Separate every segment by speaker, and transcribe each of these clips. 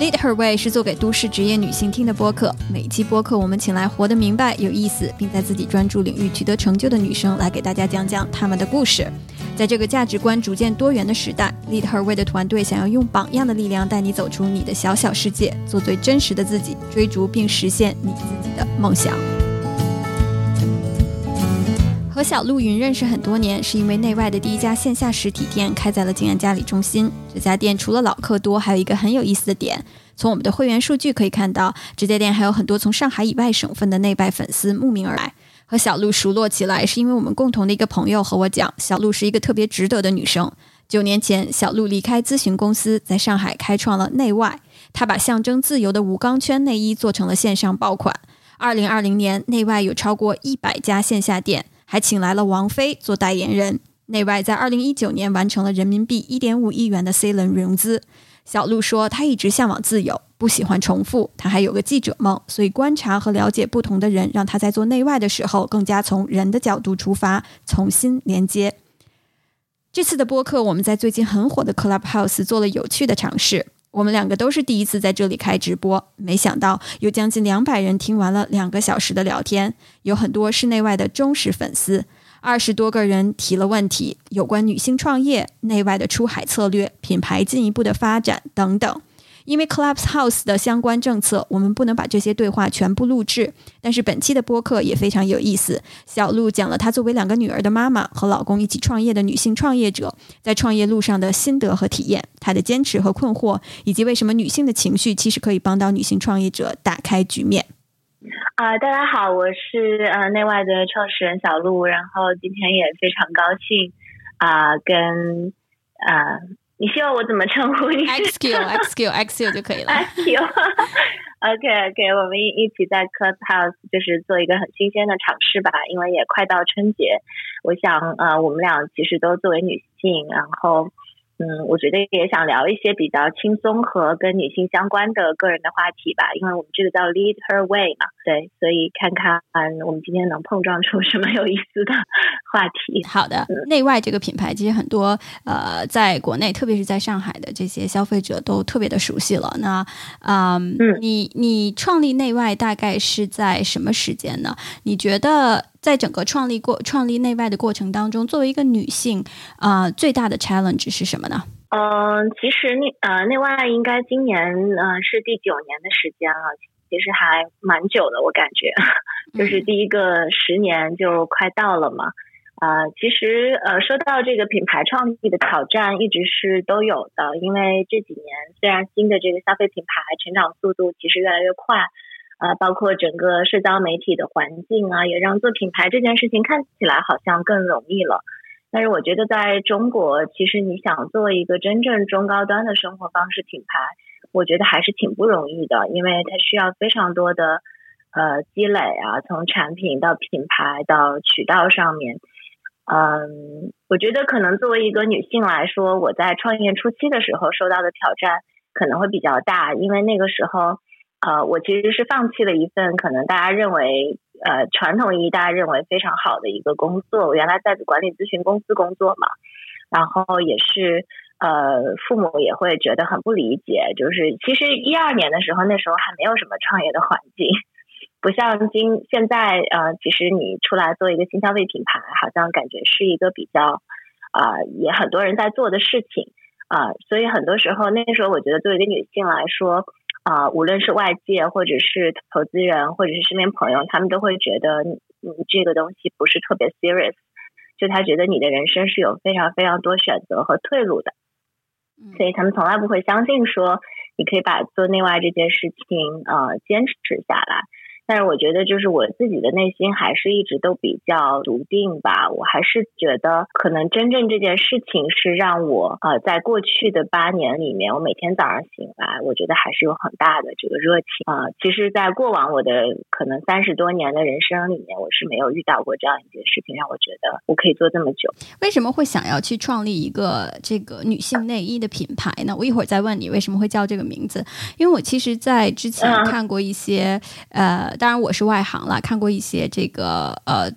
Speaker 1: Lead Her Way 是做给都市职业女性听的播客。每期播客，我们请来活得明白、有意思，并在自己专注领域取得成就的女生，来给大家讲讲她们的故事。在这个价值观逐渐多元的时代，Lead Her Way 的团队想要用榜样的力量，带你走出你的小小世界，做最真实的自己，追逐并实现你自己的梦想。和小陆云认识很多年，是因为内外的第一家线下实体店开在了静安嘉里中心。这家店除了老客多，还有一个很有意思的点。从我们的会员数据可以看到，这家店还有很多从上海以外省份的内外粉丝慕名而来。和小陆熟络起来，是因为我们共同的一个朋友和我讲，小陆是一个特别值得的女生。九年前，小陆离开咨询公司，在上海开创了内外。她把象征自由的无钢圈内衣做成了线上爆款。二零二零年，内外有超过一百家线下店。还请来了王菲做代言人。内外在二零一九年完成了人民币一点五亿元的 C 轮融资。小鹿说，他一直向往自由，不喜欢重复。他还有个记者梦，所以观察和了解不同的人，让他在做内外的时候更加从人的角度出发，重新连接。这次的播客，我们在最近很火的 Clubhouse 做了有趣的尝试。我们两个都是第一次在这里开直播，没想到有将近两百人听完了两个小时的聊天，有很多是内外的忠实粉丝，二十多个人提了问题，有关女性创业、内外的出海策略、品牌进一步的发展等等。因为 Clubhouse 的相关政策，我们不能把这些对话全部录制。但是本期的播客也非常有意思。小鹿讲了她作为两个女儿的妈妈和老公一起创业的女性创业者，在创业路上的心得和体验，她的坚持和困惑，以及为什么女性的情绪其实可以帮到女性创业者打开局面。
Speaker 2: 啊，大家好，我是呃内外的创始人小鹿，然后今天也非常高兴啊，跟啊。你希望我怎么称呼你
Speaker 1: ？XQ XQ XQ 就可以了。
Speaker 2: XQ，OK OK，我们一一起在 Clubhouse 就是做一个很新鲜的尝试吧，因为也快到春节，我想呃，我们俩其实都作为女性，然后。嗯，我觉得也想聊一些比较轻松和跟女性相关的个人的话题吧，因为我们这个叫 Lead Her Way 嘛，对，所以看看我们今天能碰撞出什么有意思的话题。
Speaker 1: 好的，内外这个品牌其实很多呃，在国内，特别是在上海的这些消费者都特别的熟悉了。那嗯，你你创立内外大概是在什么时间呢？你觉得？在整个创立过创立内外的过程当中，作为一个女性，啊，最大的 challenge 是什么呢？
Speaker 2: 嗯，其实内呃内外应该今年呃是第九年的时间了，其实还蛮久的，我感觉，就是第一个十年就快到了嘛。啊，其实呃说到这个品牌创意的挑战，一直是都有的，因为这几年虽然新的这个消费品牌成长速度其实越来越快。啊，包括整个社交媒体的环境啊，也让做品牌这件事情看起来好像更容易了。但是我觉得在中国，其实你想做一个真正中高端的生活方式品牌，我觉得还是挺不容易的，因为它需要非常多的呃积累啊，从产品到品牌到渠道上面。嗯，我觉得可能作为一个女性来说，我在创业初期的时候受到的挑战可能会比较大，因为那个时候。呃，我其实是放弃了一份可能大家认为呃传统意义大家认为非常好的一个工作。我原来在管理咨询公司工作嘛，然后也是呃父母也会觉得很不理解。就是其实一二年的时候，那时候还没有什么创业的环境，不像今现在呃，其实你出来做一个新消费品牌，好像感觉是一个比较啊也很多人在做的事情啊。所以很多时候那时候，我觉得作为一个女性来说。啊，无论是外界，或者是投资人，或者是身边朋友，他们都会觉得你这个东西不是特别 serious，就他觉得你的人生是有非常非常多选择和退路的，所以他们从来不会相信说你可以把做内外这件事情呃坚持下来。但是我觉得，就是我自己的内心还是一直都比较笃定吧。我还是觉得，可能真正这件事情是让我呃，在过去的八年里面，我每天早上醒来，我觉得还是有很大的这个热情啊。其实，在过往我的可能三十多年的人生里面，我是没有遇到过这样一件事情，让我觉得我可以做这么久。
Speaker 1: 为什么会想要去创立一个这个女性内衣的品牌呢？我一会儿再问你为什么会叫这个名字。因为我其实，在之前看过一些呃。当然，我是外行了，看过一些这个呃。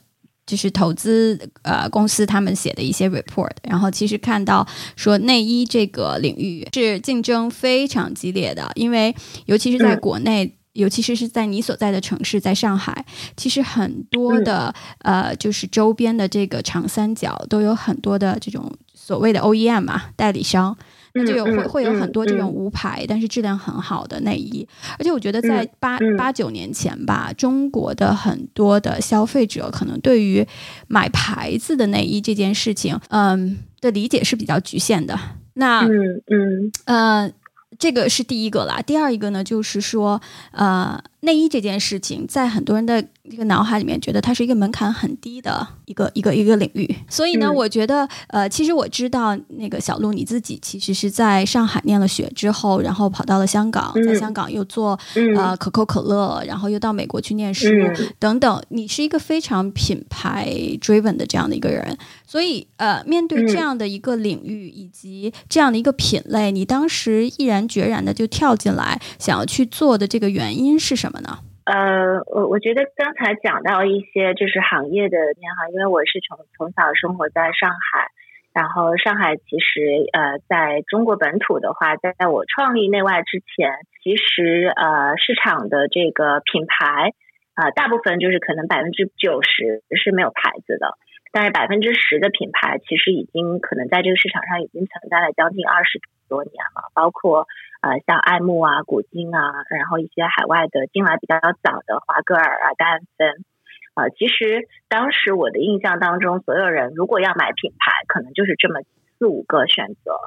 Speaker 1: 就是投资呃公司他们写的一些 report，然后其实看到说内衣这个领域是竞争非常激烈的，因为尤其是在国内。尤其是是在你所在的城市，在上海，其实很多的呃，就是周边的这个长三角都有很多的这种所谓的 OEM 嘛代理商，那就有会会有很多这种无牌但是质量很好的内衣。而且我觉得在八八九年前吧，中国的很多的消费者可能对于买牌子的内衣这件事情，嗯的理解是比较局限的。那
Speaker 2: 嗯嗯
Speaker 1: 呃。这个是第一个啦，第二一个呢，就是说，呃，内衣这件事情，在很多人的这个脑海里面，觉得它是一个门槛很低的一个一个一个领域。所以呢，我觉得，呃，其实我知道，那个小鹿你自己其实是在上海念了学之后，然后跑到了香港，在香港又做呃可口可乐，然后又到美国去念书等等。你是一个非常品牌 driven 的这样的一个人。所以，呃，面对这样的一个领域以及这样的一个品类，你当时毅然决然的就跳进来，想要去做的这个原因是什么么呢？
Speaker 2: 呃，我我觉得刚才讲到一些就是行业的变化，因为我是从从小生活在上海，然后上海其实呃，在中国本土的话，在我创立内外之前，其实呃市场的这个品牌啊，大部分就是可能百分之九十是没有牌子的。但是百分之十的品牌其实已经可能在这个市场上已经存在了将近二十多年了，包括呃像爱慕啊、古今啊，然后一些海外的进来比较早的华歌尔啊、戴安芬啊。其实当时我的印象当中，所有人如果要买品牌，可能就是这么四五个选择。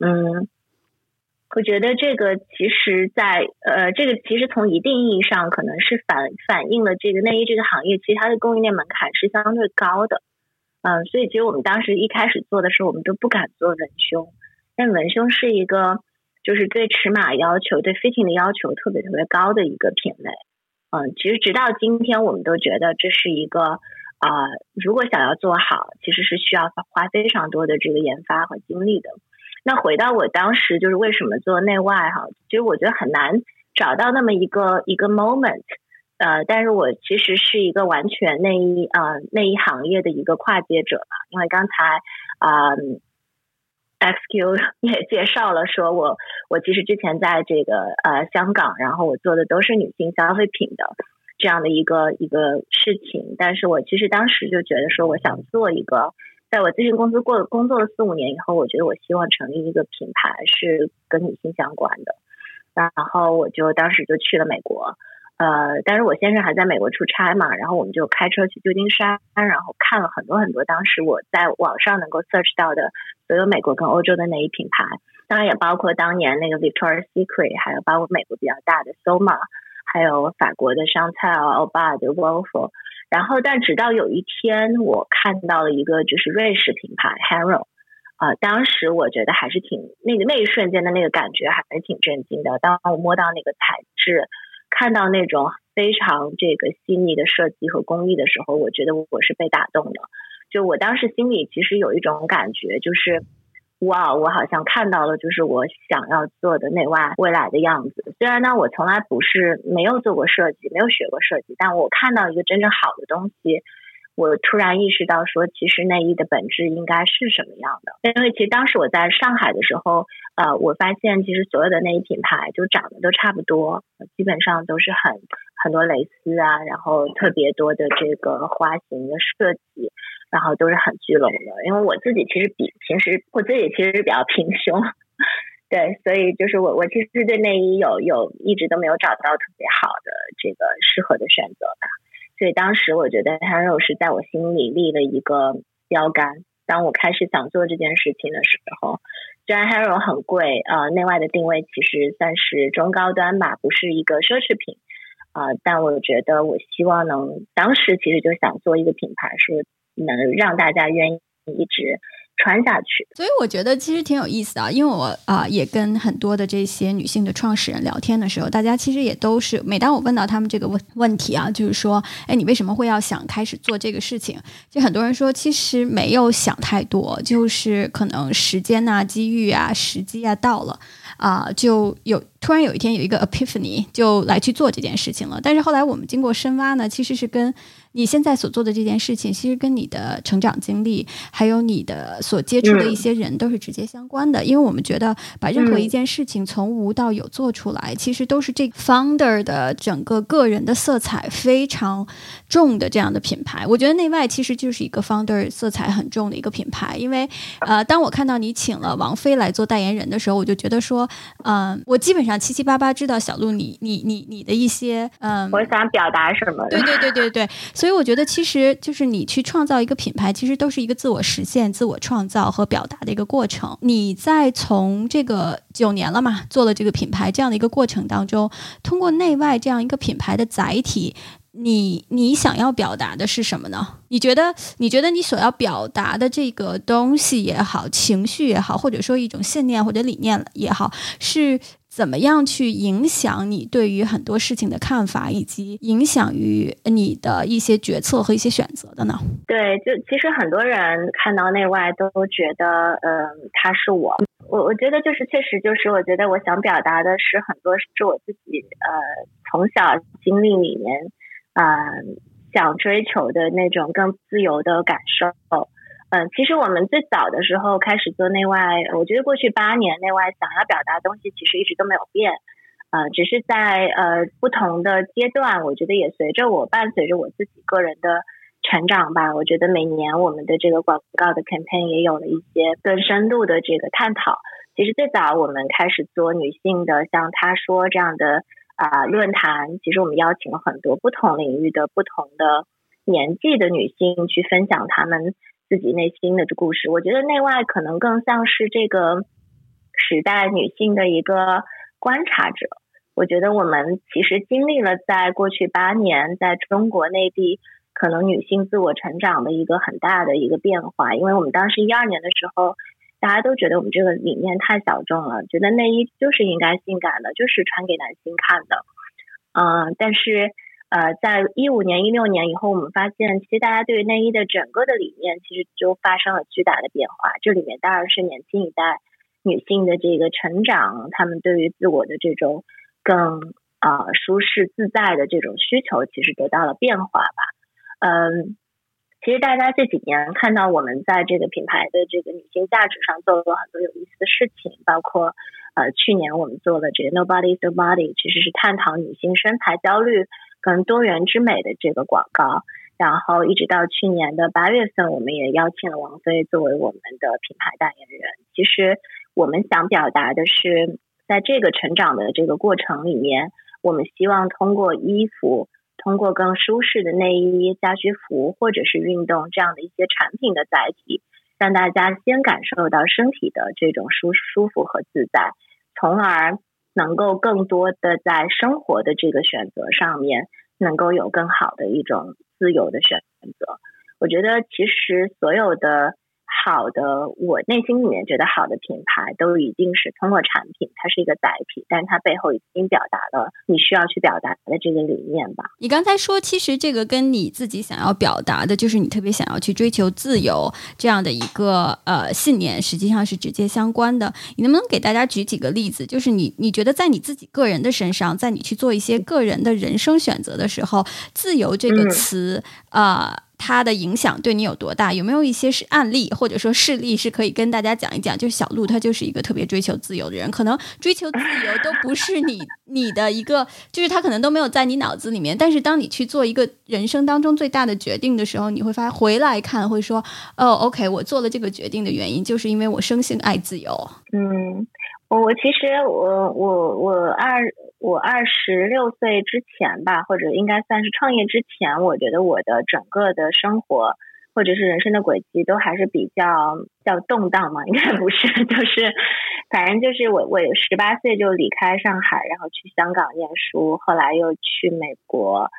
Speaker 2: 嗯，我觉得这个其实，在呃这个其实从一定意义上，可能是反反映了这个内衣这个行业，其实它的供应链门槛是相对高的。嗯，所以其实我们当时一开始做的时候，我们都不敢做文胸，但文胸是一个就是对尺码要求、对 fitting 的要求特别特别高的一个品类。嗯，其实直到今天，我们都觉得这是一个啊，如果想要做好，其实是需要花非常多的这个研发和精力的。那回到我当时就是为什么做内外哈，其实我觉得很难找到那么一个一个 moment。呃，但是我其实是一个完全内衣呃内衣行业的一个跨界者嘛，因为刚才啊，XQ 也介绍了，说我我其实之前在这个呃香港，然后我做的都是女性消费品的这样的一个一个事情，但是我其实当时就觉得说，我想做一个，在我咨询公司过工作了四五年以后，我觉得我希望成立一个品牌是跟女性相关的，然后我就当时就去了美国。呃，但是我先生还在美国出差嘛，然后我们就开车去旧金山，然后看了很多很多当时我在网上能够 search 到的所有美国跟欧洲的内衣品牌，当然也包括当年那个 Victoria's Secret，还有包括美国比较大的 Soma，还有法国的香菜啊、欧巴的 Wolf，然后但直到有一天我看到了一个就是瑞士品牌 Hero，啊，当时我觉得还是挺那个那一瞬间的那个感觉还是挺震惊的，当我摸到那个材质。看到那种非常这个细腻的设计和工艺的时候，我觉得我是被打动的。就我当时心里其实有一种感觉，就是哇，我好像看到了，就是我想要做的内外未来的样子。虽然呢，我从来不是没有做过设计，没有学过设计，但我看到一个真正好的东西。我突然意识到，说其实内衣的本质应该是什么样的？因为其实当时我在上海的时候，呃，我发现其实所有的内衣品牌就长得都差不多，基本上都是很很多蕾丝啊，然后特别多的这个花型的设计，然后都是很聚拢的。因为我自己其实比平时我自己其实是比较平胸，对，所以就是我我其实对内衣有有一直都没有找到特别好的这个适合的选择吧。所以当时我觉得 Hero 是在我心里立了一个标杆。当我开始想做这件事情的时候，虽然 Hero 很贵，呃，内外的定位其实算是中高端吧，不是一个奢侈品，啊，但我觉得我希望能，当时其实就想做一个品牌，说能让大家愿意一直。传下去，
Speaker 1: 所以我觉得其实挺有意思的，因为我啊也跟很多的这些女性的创始人聊天的时候，大家其实也都是，每当我问到他们这个问问题啊，就是说，哎，你为什么会要想开始做这个事情？就很多人说，其实没有想太多，就是可能时间呐、机遇啊、时机啊到了啊，就有突然有一天有一个 epiphany 就来去做这件事情了。但是后来我们经过深挖呢，其实是跟你现在所做的这件事情，其实跟你的成长经历，还有你的所接触的一些人都是直接相关的。因为我们觉得把任何一件事情从无到有做出来，其实都是这 founder 的整个个人的色彩非常重的这样的品牌。我觉得内外其实就是一个 founder 色彩很重的一个品牌。因为呃，当我看到你请了王菲来做代言人的时候，我就觉得说，嗯，我基本上七七八八知道小鹿你你你你的一些嗯，
Speaker 2: 我想表达什么？
Speaker 1: 对对对对对。所以我觉得，其实就是你去创造一个品牌，其实都是一个自我实现、自我创造和表达的一个过程。你在从这个九年了嘛，做了这个品牌这样的一个过程当中，通过内外这样一个品牌的载体，你你想要表达的是什么呢？你觉得你觉得你所要表达的这个东西也好，情绪也好，或者说一种信念或者理念也好，是？怎么样去影响你对于很多事情的看法，以及影响于你的一些决策和一些选择的呢？
Speaker 2: 对，就其实很多人看到内外都觉得，嗯，他是我。我我觉得就是确实就是，我觉得我想表达的是很多是我自己呃从小经历里面啊想追求的那种更自由的感受。嗯，其实我们最早的时候开始做内外，我觉得过去八年内外想要表达的东西其实一直都没有变，呃，只是在呃不同的阶段，我觉得也随着我伴随着我自己个人的成长吧。我觉得每年我们的这个广告的 campaign 也有了一些更深度的这个探讨。其实最早我们开始做女性的，像她说这样的啊论坛，其实我们邀请了很多不同领域的不同的年纪的女性去分享她们。自己内心的这故事，我觉得内外可能更像是这个时代女性的一个观察者。我觉得我们其实经历了在过去八年在中国内地可能女性自我成长的一个很大的一个变化。因为我们当时一二年的时候，大家都觉得我们这个理念太小众了，觉得内衣就是应该性感的，就是穿给男性看的。嗯，但是。呃，在一五年、一六年以后，我们发现，其实大家对于内衣的整个的理念，其实就发生了巨大的变化。这里面当然是年轻一代女性的这个成长，她们对于自我的这种更啊舒适自在的这种需求，其实得到了变化吧。嗯，其实大家这几年看到我们在这个品牌的这个女性价值上做了很多有意思的事情，包括呃去年我们做的这个 Nobody So Body，其实是探讨女性身材焦虑。跟多元之美的这个广告，然后一直到去年的八月份，我们也邀请了王菲作为我们的品牌代言人。其实我们想表达的是，在这个成长的这个过程里面，我们希望通过衣服，通过更舒适的内衣、家居服或者是运动这样的一些产品的载体，让大家先感受到身体的这种舒舒服和自在，从而。能够更多的在生活的这个选择上面，能够有更好的一种自由的选择。我觉得其实所有的。好的，我内心里面觉得好的品牌都一定是通过产品，它是一个载体，但是它背后已经表达了你需要去表达的这个理念吧。
Speaker 1: 你刚才说，其实这个跟你自己想要表达的，就是你特别想要去追求自由这样的一个呃信念，实际上是直接相关的。你能不能给大家举几个例子？就是你你觉得在你自己个人的身上，在你去做一些个人的人生选择的时候，自由这个词啊。它的影响对你有多大？有没有一些是案例或者说事例是可以跟大家讲一讲？就是小鹿他就是一个特别追求自由的人，可能追求自由都不是你你的一个，就是他可能都没有在你脑子里面。但是当你去做一个人生当中最大的决定的时候，你会发现回来看会说，哦，OK，我做了这个决定的原因就是因为我生性爱自由。
Speaker 2: 嗯。我其实我我我二我二十六岁之前吧，或者应该算是创业之前，我觉得我的整个的生活或者是人生的轨迹都还是比较较动荡嘛，应该不是，就是反正就是我我十八岁就离开上海，然后去香港念书，后来又去美国。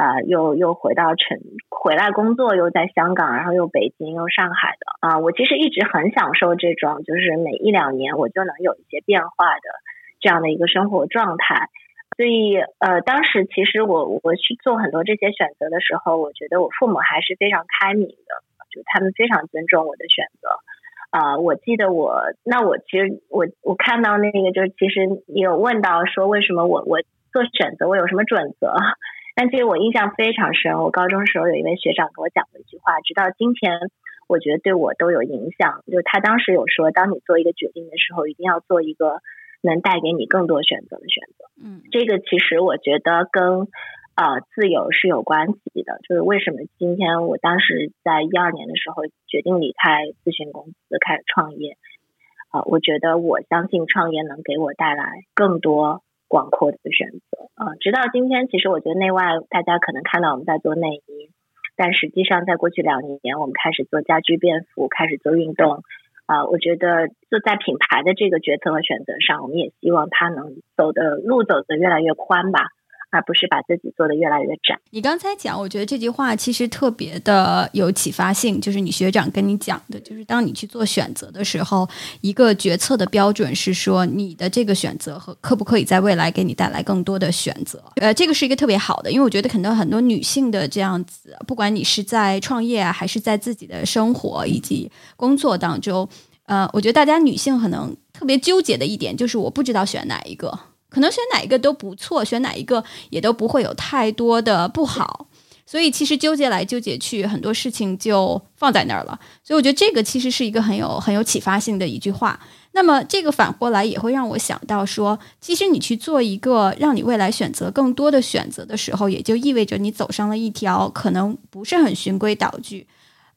Speaker 2: 啊，又又回到城，回来工作，又在香港，然后又北京，又上海的啊。我其实一直很享受这种，就是每一两年我就能有一些变化的这样的一个生活状态。所以，呃，当时其实我我去做很多这些选择的时候，我觉得我父母还是非常开明的，就他们非常尊重我的选择。啊，我记得我那我其实我我看到那个就是其实也有问到说为什么我我做选择我有什么准则？但其实我印象非常深，我高中时候有一位学长给我讲过一句话，直到今天我觉得对我都有影响。就他当时有说，当你做一个决定的时候，一定要做一个能带给你更多选择的选择。
Speaker 1: 嗯，
Speaker 2: 这个其实我觉得跟呃自由是有关系的。就是为什么今天我当时在一二年的时候决定离开咨询公司开始创业啊，我觉得我相信创业能给我带来更多。广阔的选择啊，直到今天，其实我觉得内外大家可能看到我们在做内衣，但实际上在过去两年，我们开始做家居便服，开始做运动啊。我觉得就在品牌的这个决策和选择上，我们也希望它能走的路走得越来越宽吧。而不是把自己做的越来越窄。
Speaker 1: 你刚才讲，我觉得这句话其实特别的有启发性，就是你学长跟你讲的，就是当你去做选择的时候，一个决策的标准是说你的这个选择和可不可以在未来给你带来更多的选择。呃，这个是一个特别好的，因为我觉得可能很多女性的这样子，不管你是在创业，还是在自己的生活以及工作当中，呃，我觉得大家女性可能特别纠结的一点就是我不知道选哪一个。可能选哪一个都不错，选哪一个也都不会有太多的不好，所以其实纠结来纠结去，很多事情就放在那儿了。所以我觉得这个其实是一个很有很有启发性的一句话。那么这个反过来也会让我想到说，其实你去做一个让你未来选择更多的选择的时候，也就意味着你走上了一条可能不是很循规蹈矩。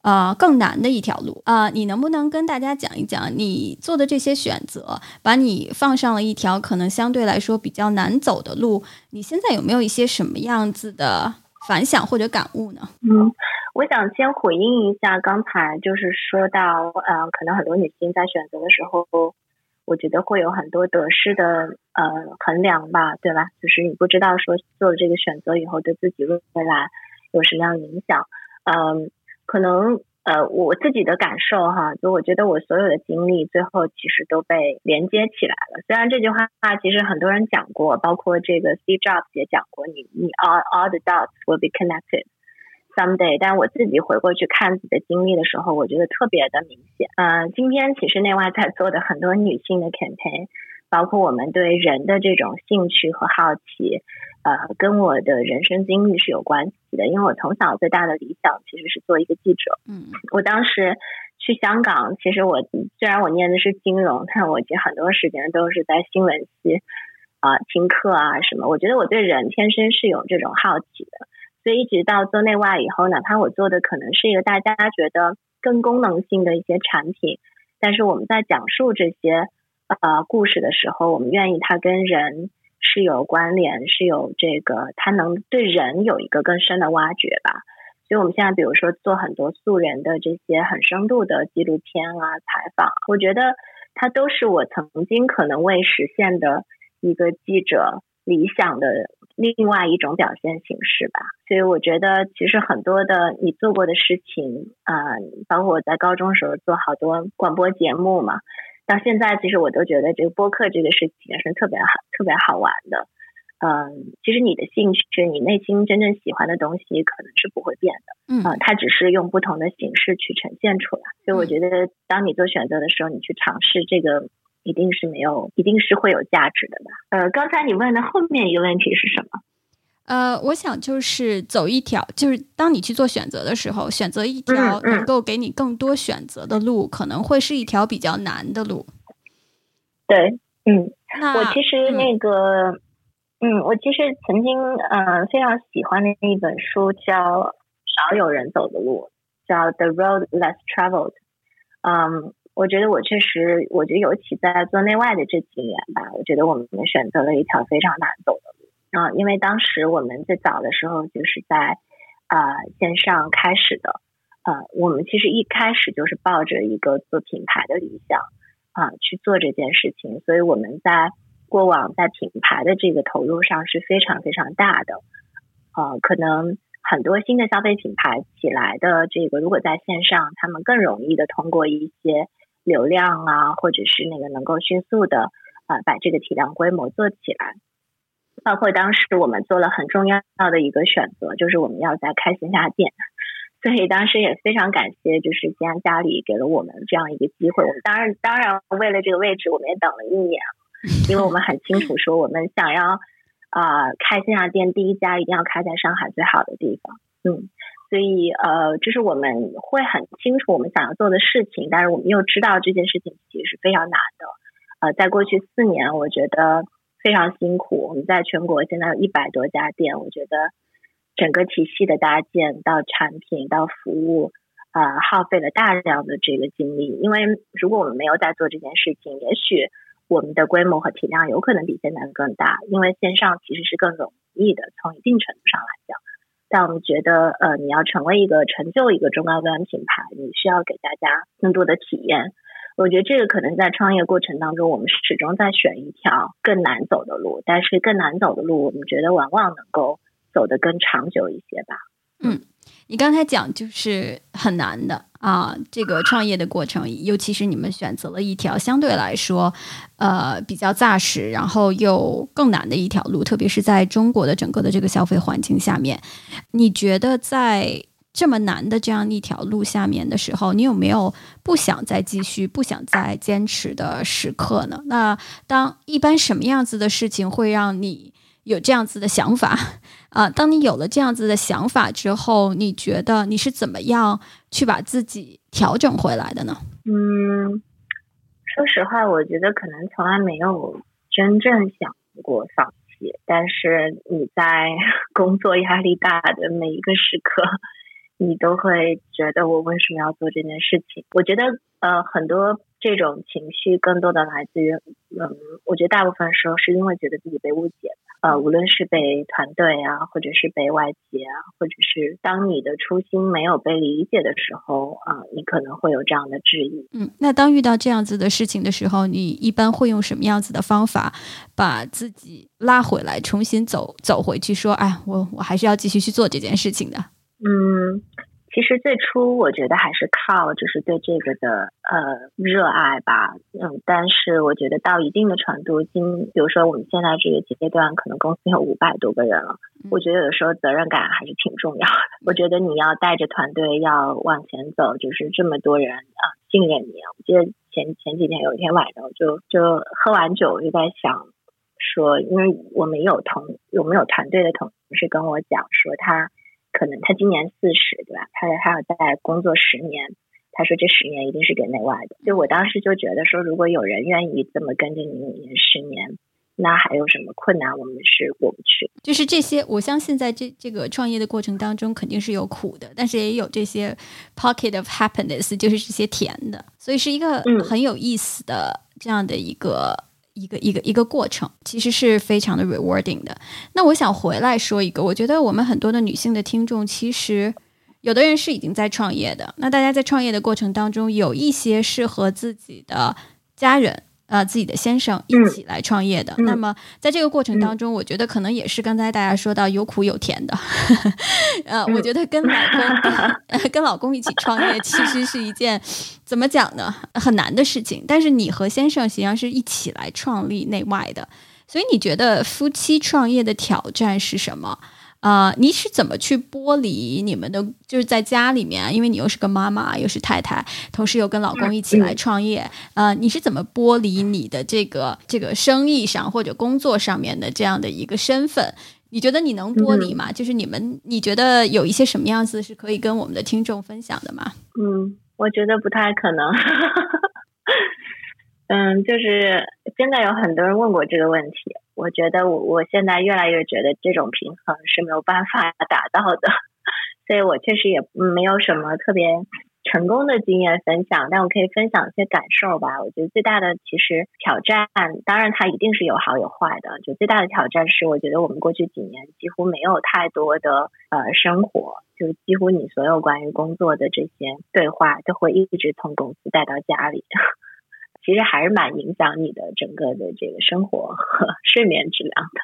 Speaker 1: 呃，更难的一条路啊，你能不能跟大家讲一讲你做的这些选择，把你放上了一条可能相对来说比较难走的路？你现在有没有一些什么样子的反响或者感悟呢？
Speaker 2: 嗯，我想先回应一下刚才就是说到，呃，可能很多女性在选择的时候，我觉得会有很多得失的呃衡量吧，对吧？就是你不知道说做了这个选择以后对自己未来有什么样的影响，嗯。可能呃，我自己的感受哈，就我觉得我所有的经历最后其实都被连接起来了。虽然这句话其实很多人讲过，包括这个 Steve Jobs 也讲过，你你 all all the dots will be connected someday。但我自己回过去看自己的经历的时候，我觉得特别的明显。嗯，今天其实内外在做的很多女性的 campaign，包括我们对人的这种兴趣和好奇。呃，跟我的人生经历是有关系的，因为我从小最大的理想其实是做一个记者。
Speaker 1: 嗯，
Speaker 2: 我当时去香港，其实我虽然我念的是金融，但我其实很多时间都是在新闻系啊听课啊什么。我觉得我对人天生是有这种好奇的，所以一直到做内外以后，哪怕我做的可能是一个大家觉得更功能性的一些产品，但是我们在讲述这些呃故事的时候，我们愿意它跟人。是有关联，是有这个，它能对人有一个更深的挖掘吧。所以，我们现在比如说做很多素人的这些很深度的纪录片啊、采访，我觉得它都是我曾经可能未实现的一个记者理想的另外一种表现形式吧。所以，我觉得其实很多的你做过的事情啊，包括我在高中时候做好多广播节目嘛。到现在，其实我都觉得这个播客这个事情是特别好、特别好玩的。嗯，其实你的兴趣，你内心真正喜欢的东西，可能是不会变的。
Speaker 1: 嗯，
Speaker 2: 它只是用不同的形式去呈现出来。所以我觉得，当你做选择的时候，你去尝试这个，一定是没有，一定是会有价值的吧？呃，刚才你问的后面一个问题是什么？
Speaker 1: 呃，我想就是走一条，就是当你去做选择的时候，选择一条能够给你更多选择的路，可能会是一条比较难的路。
Speaker 2: 对，嗯，我其实那个，嗯，我其实曾经呃非常喜欢的一本书叫《少有人走的路》，叫《The Road Less Traveled》。嗯，我觉得我确实，我觉得尤其在做内外的这几年吧，我觉得我们选择了一条非常难走的啊，因为当时我们最早的时候就是在啊线上开始的，呃，我们其实一开始就是抱着一个做品牌的理想啊去做这件事情，所以我们在过往在品牌的这个投入上是非常非常大的，呃，可能很多新的消费品牌起来的这个，如果在线上，他们更容易的通过一些流量啊，或者是那个能够迅速的啊把这个体量规模做起来。包括当时我们做了很重要的一个选择，就是我们要在开线下店，所以当时也非常感谢，就是既然家里给了我们这样一个机会，我们当然当然为了这个位置，我们也等了一年，因为我们很清楚说，我们想要啊开线下店，第一家一定要开在上海最好的地方，嗯，所以呃，就是我们会很清楚我们想要做的事情，但是我们又知道这件事情其实是非常难的，呃，在过去四年，我觉得非常辛苦，我们在全国现在有一百多家店，我觉得。整个体系的搭建到产品到服务，啊，耗费了大量的这个精力。因为如果我们没有在做这件事情，也许我们的规模和体量有可能比现在更大。因为线上其实是更容易的，从一定程度上来讲。但我们觉得，呃，你要成为一个成就一个中高端品牌，你需要给大家更多的体验。我觉得这个可能在创业过程当中，我们始终在选一条更难走的路。但是更难走的路，我们觉得往往能够。走得更长久一些吧。
Speaker 1: 嗯，你刚才讲就是很难的啊，这个创业的过程，尤其是你们选择了一条相对来说呃比较扎实，然后又更难的一条路，特别是在中国的整个的这个消费环境下面，你觉得在这么难的这样一条路下面的时候，你有没有不想再继续、不想再坚持的时刻呢？那当一般什么样子的事情会让你有这样子的想法？啊，当你有了这样子的想法之后，你觉得你是怎么样去把自己调整回来的呢？
Speaker 2: 嗯，说实话，我觉得可能从来没有真正想过放弃。但是你在工作压力大的每一个时刻，你都会觉得我为什么要做这件事情？我觉得呃，很多这种情绪更多的来自于，嗯，我觉得大部分时候是因为觉得自己被误解。呃，无论是被团队啊，或者是被外界啊，或者是当你的初心没有被理解的时候啊，你可能会有这样的质疑。
Speaker 1: 嗯，那当遇到这样子的事情的时候，你一般会用什么样子的方法把自己拉回来，重新走走回去？说，哎，我我还是要继续去做这件事情的。
Speaker 2: 嗯。其实最初我觉得还是靠就是对这个的呃热爱吧，嗯，但是我觉得到一定的程度，今比如说我们现在这个阶段，可能公司有五百多个人了，我觉得有的时候责任感还是挺重要的。我觉得你要带着团队要往前走，就是这么多人啊信任你。我记得前前几天有一天晚上，我就就喝完酒我就在想说，因为我们有同有没有团队的同事跟我讲说他。可能他今年四十，对吧？他还要再工作十年，他说这十年一定是给内外的。就我当时就觉得说，如果有人愿意这么跟着你五年、十年，那还有什么困难我们是过不去？
Speaker 1: 就是这些，我相信在这这个创业的过程当中，肯定是有苦的，但是也有这些 pocket of happiness，就是这些甜的，所以是一个很有意思的这样的一个。一个一个一个过程，其实是非常的 rewarding 的。那我想回来说一个，我觉得我们很多的女性的听众，其实有的人是已经在创业的。那大家在创业的过程当中，有一些是和自己的家人。呃，自己的先生一起来创业的。那么，在这个过程当中，我觉得可能也是刚才大家说到有苦有甜的。呃，我觉得跟老公 跟老公一起创业，其实是一件怎么讲呢？很难的事情。但是你和先生实际上是一起来创立内外的，所以你觉得夫妻创业的挑战是什么？啊，你是怎么去剥离你们的？就是在家里面，因为你又是个妈妈，又是太太，同时又跟老公一起来创业，呃，你是怎么剥离你的这个这个生意上或者工作上面的这样的一个身份？你觉得你能剥离吗？就是你们，你觉得有一些什么样子是可以跟我们的听众分享的吗？
Speaker 2: 嗯，我觉得不太可能。嗯，就是真的有很多人问过这个问题。我觉得我我现在越来越觉得这种平衡是没有办法达到的，所以我确实也没有什么特别成功的经验分享，但我可以分享一些感受吧。我觉得最大的其实挑战，当然它一定是有好有坏的。就最大的挑战是，我觉得我们过去几年几乎没有太多的呃生活，就几乎你所有关于工作的这些对话都会一直从公司带到家里。其实还是蛮影响你的整个的这个生活和 睡眠质量的，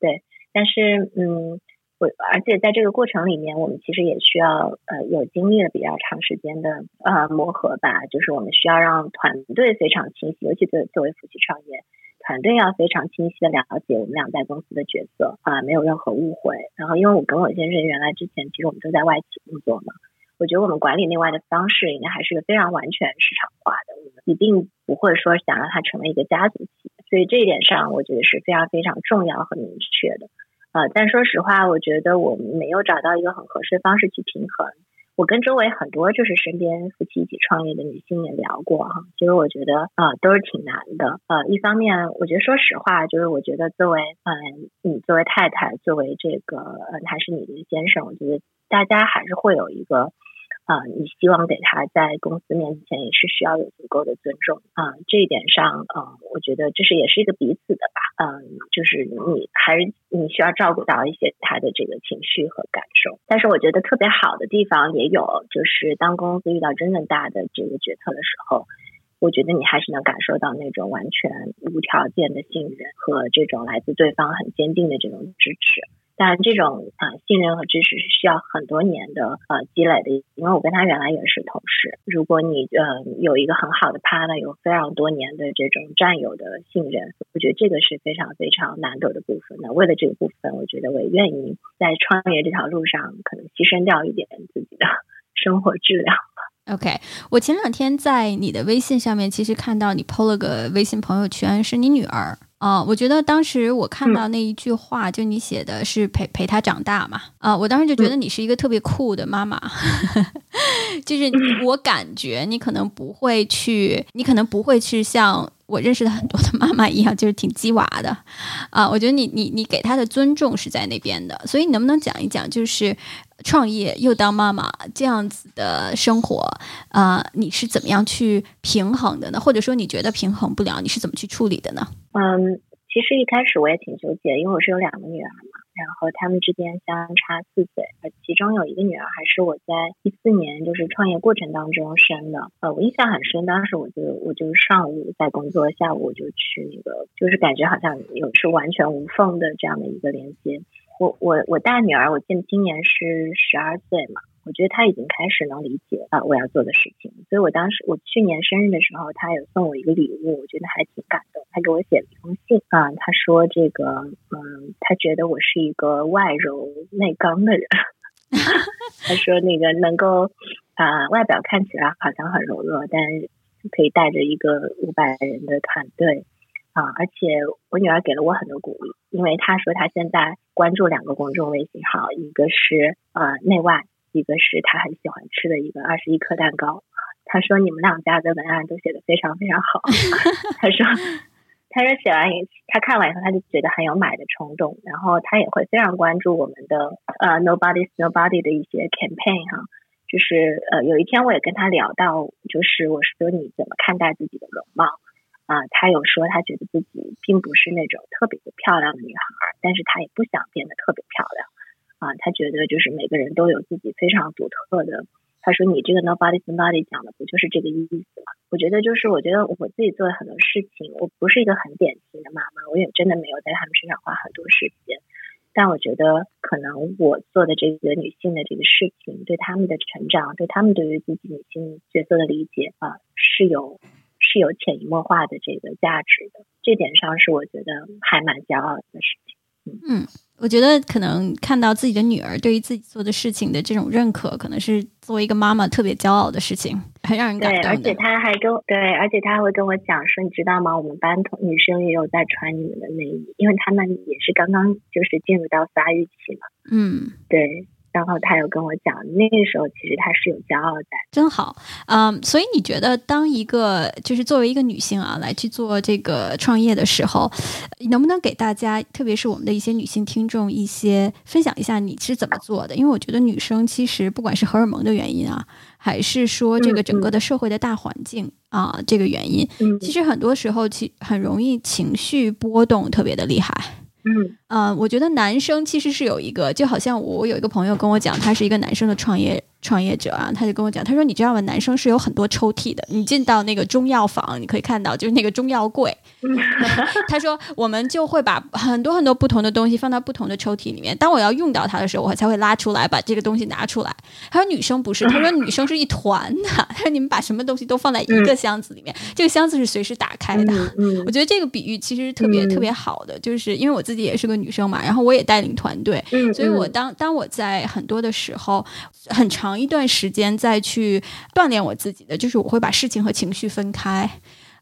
Speaker 2: 对。但是，嗯，我而且在这个过程里面，我们其实也需要呃有经历了比较长时间的呃磨合吧。就是我们需要让团队非常清晰，尤其作作为夫妻创业，团队要非常清晰的了解我们俩在公司的角色啊，没有任何误会。然后，因为我跟我先生原来之前其实我们都在外企工作嘛。我觉得我们管理内外的方式应该还是个非常完全市场化的，我们一定不会说想让它成为一个家族企业，所以这一点上我觉得是非常非常重要和明确的。呃，但说实话，我觉得我们没有找到一个很合适的方式去平衡。我跟周围很多就是身边夫妻一起创业的女性也聊过哈，其实我觉得啊都是挺难的。呃，一方面我觉得说实话，就是我觉得作为嗯你作为太太，作为这个呃他是你的先生，我觉得大家还是会有一个。啊，你希望给他在公司面前也是需要有足够的尊重啊，这一点上，嗯，我觉得这是也是一个彼此的吧，嗯，就是你还是你需要照顾到一些他的这个情绪和感受，但是我觉得特别好的地方也有，就是当公司遇到真正大的这个决策的时候，我觉得你还是能感受到那种完全无条件的信任和这种来自对方很坚定的这种支持。但这种啊信任和支持是需要很多年的呃积累的，因为我跟他原来也是同事。如果你呃有一个很好的 partner，有非常多年的这种战友的信任，我觉得这个是非常非常难得的部分。那为了这个部分，我觉得我愿意在创业这条路上可能牺牲掉一点自己的 生活质量。
Speaker 1: OK，我前两天在你的微信上面其实看到你 PO 了个微信朋友圈，是你女儿。啊，我觉得当时我看到那一句话，就你写的是陪陪他长大嘛。啊，我当时就觉得你是一个特别酷的妈妈，就是我感觉你可能不会去，你可能不会去像我认识的很多的妈妈一样，就是挺鸡娃的。啊，我觉得你你你给他的尊重是在那边的，所以你能不能讲一讲，就是创业又当妈妈这样子的生活，啊，你是怎么样去平衡的呢？或者说你觉得平衡不了，你是怎么去处理的呢？
Speaker 2: 嗯，其实一开始我也挺纠结，因为我是有两个女儿嘛，然后她们之间相差四岁，其中有一个女儿还是我在一四年就是创业过程当中生的。呃，我印象很深，当时我就我就上午在工作，下午我就去那个，就是感觉好像有是完全无缝的这样的一个连接。我我我大女儿，我记得今年是十二岁嘛。我觉得她已经开始能理解啊我要做的事情，所以我当时我去年生日的时候，她有送我一个礼物，我觉得还挺感动。她给我写了一封信啊，她说这个嗯，她觉得我是一个外柔内刚的人。他说那个能够啊，外表看起来好像很柔弱，但可以带着一个五百人的团队啊。而且我女儿给了我很多鼓励，因为她说她现在关注两个公众微信号，一个是呃内外。一个是她很喜欢吃的一个二十一克蛋糕，她说你们两家的文案都写的非常非常好。她说，她说写完以他看完以后她就觉得很有买的冲动，然后她也会非常关注我们的呃 Nobody's Nobody 的一些 campaign 哈，就是呃有一天我也跟他聊到，就是我说你怎么看待自己的容貌啊？他有说他觉得自己并不是那种特别的漂亮的女孩，但是他也不想变得特别漂亮。啊，他觉得就是每个人都有自己非常独特的。他说：“你这个 nobody somebody 讲的不就是这个意思吗？”我觉得就是，我觉得我自己做了很多事情，我不是一个很典型的妈妈，我也真的没有在他们身上花很多时间。但我觉得，可能我做的这个女性的这个事情，对他们的成长，对他们对于自己女性角色的理解啊，是有是有潜移默化的这个价值的。这点上是我觉得还蛮骄傲的事情。
Speaker 1: 嗯。我觉得可能看到自己的女儿对于自己做的事情的这种认可，可能是作为一个妈妈特别骄傲的事情，很让人感动。
Speaker 2: 对，而且她还跟对，而且她还会跟我讲说，你知道吗？我们班同女生也有在穿你们的内衣，因为她们也是刚刚就是进入到发育期嘛。
Speaker 1: 嗯，
Speaker 2: 对。然后他又跟我讲，那个时候其实他是有骄傲在，
Speaker 1: 真好，嗯，所以你觉得当一个就是作为一个女性啊，来去做这个创业的时候，能不能给大家，特别是我们的一些女性听众，一些分享一下你是怎么做的？因为我觉得女生其实不管是荷尔蒙的原因啊，还是说这个整个的社会的大环境啊，这个原因，其实很多时候其很容易情绪波动特别的厉害。
Speaker 2: 嗯，
Speaker 1: 呃，我觉得男生其实是有一个，就好像我有一个朋友跟我讲，他是一个男生的创业。创业者啊，他就跟我讲，他说：“你知道吗？男生是有很多抽屉的。你进到那个中药房，你可以看到，就是那个中药柜。他说，我们就会把很多很多不同的东西放到不同的抽屉里面。当我要用到它的时候，我才会拉出来，把这个东西拿出来。他说，女生不是，他说女生是一团的。他说，你们把什么东西都放在一个箱子里面，这个箱子是随时打开的。我觉得这个比喻其实特别特别好的，就是因为我自己也是个女生嘛，然后我也带领团队，所以我当当我在很多的时候，很长。长一段时间再去锻炼我自己的，就是我会把事情和情绪分开。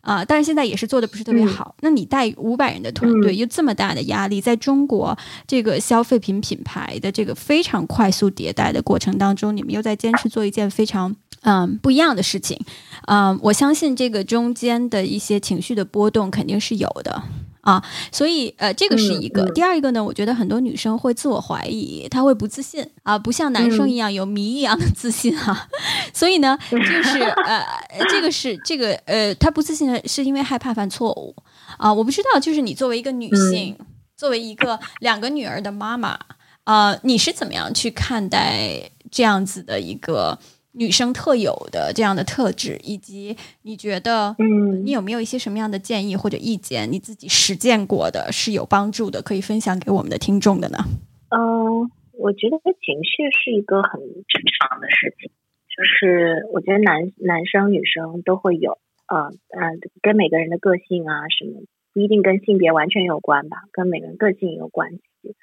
Speaker 1: 啊，但是现在也是做的不是特别好。那你带五百人的团队，又这么大的压力，在中国这个消费品品牌的这个非常快速迭代的过程当中，你们又在坚持做一件非常嗯不一样的事情。嗯，我相信这个中间的一些情绪的波动肯定是有的。啊，所以呃，这个是一个。第二一个呢，我觉得很多女生会自我怀疑，她会不自信啊，不像男生一样有谜一样的自信哈。所以呢，就是呃，这个是这个呃，她不自信的是因为害怕犯错误啊。我不知道，就是你作为一个女性，作为一个两个女儿的妈妈啊，你是怎么样去看待这样子的一个？女生特有的这样的特质，以及你觉得，嗯，你有没有一些什么样的建议或者意见？你自己实践过的是有帮助的，可以分享给我们的听众的呢？
Speaker 2: 嗯，我觉得情绪是一个很正常的事情，就是我觉得男男生女生都会有，呃呃，跟每个人的个性啊什么不一定跟性别完全有关吧，跟每个人个性有关系，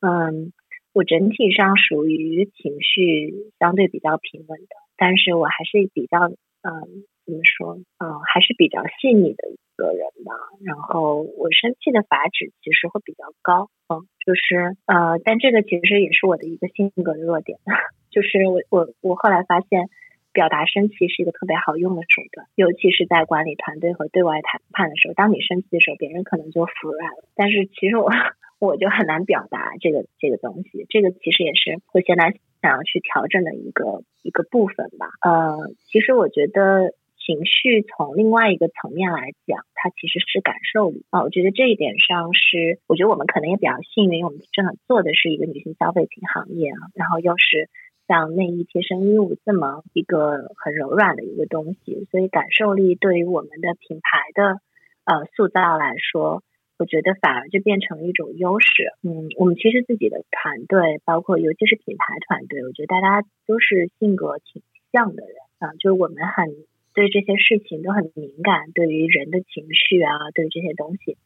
Speaker 2: 嗯。我整体上属于情绪相对比较平稳的，但是我还是比较，嗯，怎么说，嗯，还是比较细腻的一个人吧。然后我生气的阀值其实会比较高，嗯，就是，呃，但这个其实也是我的一个性格弱点，就是我我我后来发现，表达生气是一个特别好用的手段，尤其是在管理团队和对外谈判的时候，当你生气的时候，别人可能就服软了。但是其实我。我就很难表达这个这个东西，这个其实也是我现在想要去调整的一个一个部分吧。呃，其实我觉得情绪从另外一个层面来讲，它其实是感受力啊。我觉得这一点上是，我觉得我们可能也比较幸运，我们正好做的是一个女性消费品行业啊，然后又是像内衣、贴身衣物这么一个很柔软的一个东西，所以感受力对于我们的品牌的呃塑造来说。我觉得反而就变成了一种优势。嗯，我们其实自己的团队，包括尤其是品牌团队，我觉得大家都是性格挺像的人啊，就是我们很对这些事情都很敏感，对于人的情绪啊，对于这些东西。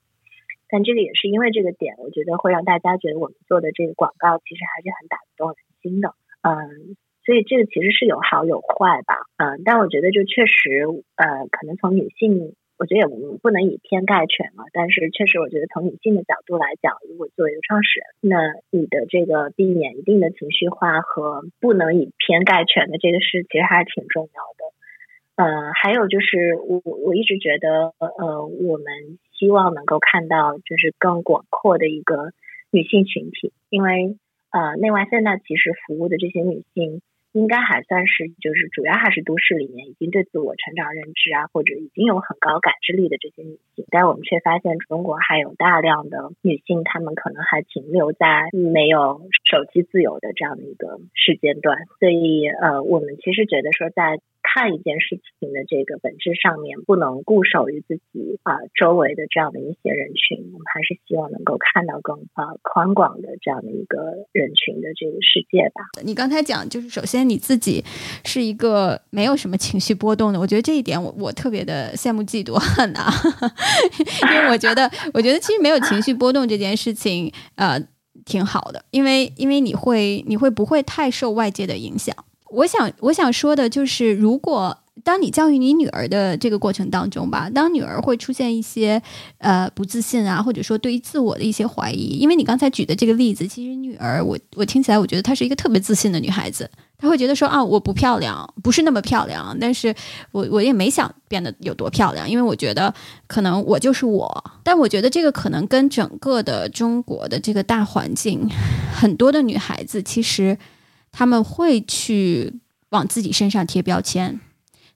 Speaker 2: 但这个也是因为这个点，我觉得会让大家觉得我们做的这个广告其实还是很打动人心的。嗯，所以这个其实是有好有坏吧。嗯，但我觉得就确实，呃，可能从女性。我觉得也不能以偏概全嘛，但是确实，我觉得从女性的角度来讲，如果作为一个创始人，那你的这个避免一定的情绪化和不能以偏概全的这个事，其实还是挺重要的。呃，还有就是我我一直觉得，呃，我们希望能够看到就是更广阔的一个女性群体，因为呃，内外现在其实服务的这些女性。应该还算是，就是主要还是都市里面已经对自我成长认知啊，或者已经有很高感知力的这些女性，但我们却发现中国还有大量的女性，她们可能还停留在没有手机自由的这样的一个时间段，所以呃，我们其实觉得说在。看一件事情的这个本质上面，不能固守于自己啊周围的这样的一些人群，我们还是希望能够看到更啊宽广的这样的一个人群的这个世界吧。
Speaker 1: 你刚才讲，就是首先你自己是一个没有什么情绪波动的，我觉得这一点我我特别的羡慕嫉妒恨啊，因为我觉得我觉得其实没有情绪波动这件事情呃挺好的，因为因为你会你会不会太受外界的影响。我想，我想说的就是，如果当你教育你女儿的这个过程当中吧，当女儿会出现一些呃不自信啊，或者说对于自我的一些怀疑，因为你刚才举的这个例子，其实女儿我我听起来，我觉得她是一个特别自信的女孩子，她会觉得说啊，我不漂亮，不是那么漂亮，但是我我也没想变得有多漂亮，因为我觉得可能我就是我，但我觉得这个可能跟整个的中国的这个大环境，很多的女孩子其实。他们会去往自己身上贴标签，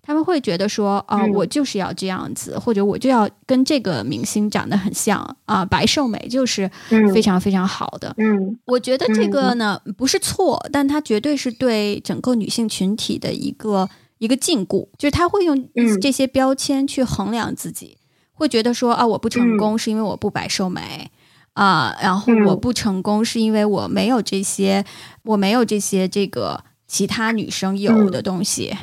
Speaker 1: 他们会觉得说啊，我就是要这样子，或者我就要跟这个明星长得很像啊，白瘦美就是非常非常好的。
Speaker 2: 嗯，
Speaker 1: 我觉得这个呢不是错，但它绝对是对整个女性群体的一个一个禁锢，就是他会用这些标签去衡量自己，会觉得说啊，我不成功是因为我不白瘦美。啊，然后我不成功是因为我没有这些，我没有这些这个其他女生有的东西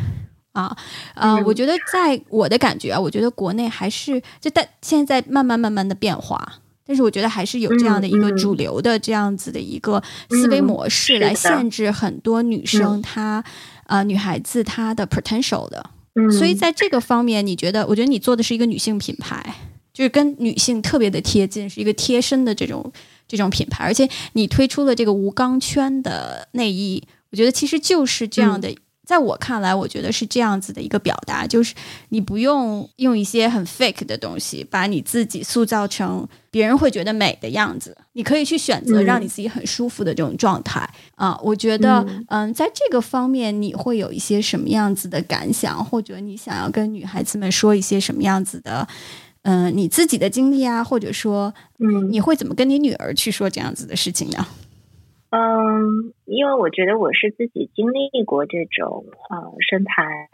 Speaker 1: 啊啊！我觉得在我的感觉啊，我觉得国内还是就但现在慢慢慢慢的变化，但是我觉得还是有这样的一个主流的这样子的一个思维模式来限制很多女生她呃女孩子她的 potential 的。
Speaker 2: 嗯，
Speaker 1: 所以在这个方面，你觉得？我觉得你做的是一个女性品牌，就是跟女性特别的贴近，是一个贴身的这种这种品牌，而且你推出了这个无钢圈的内衣，我觉得其实就是这样的。在我看来，我觉得是这样子的一个表达，就是你不用用一些很 fake 的东西，把你自己塑造成别人会觉得美的样子。你可以去选择让你自己很舒服的这种状态啊。我觉得，嗯，在这个方面，你会有一些什么样子的感想，或者你想要跟女孩子们说一些什么样子的，嗯，你自己的经历啊，或者说，嗯，你会怎么跟你女儿去说这样子的事情呢？
Speaker 2: 嗯，因为我觉得我是自己经历过这种呃身材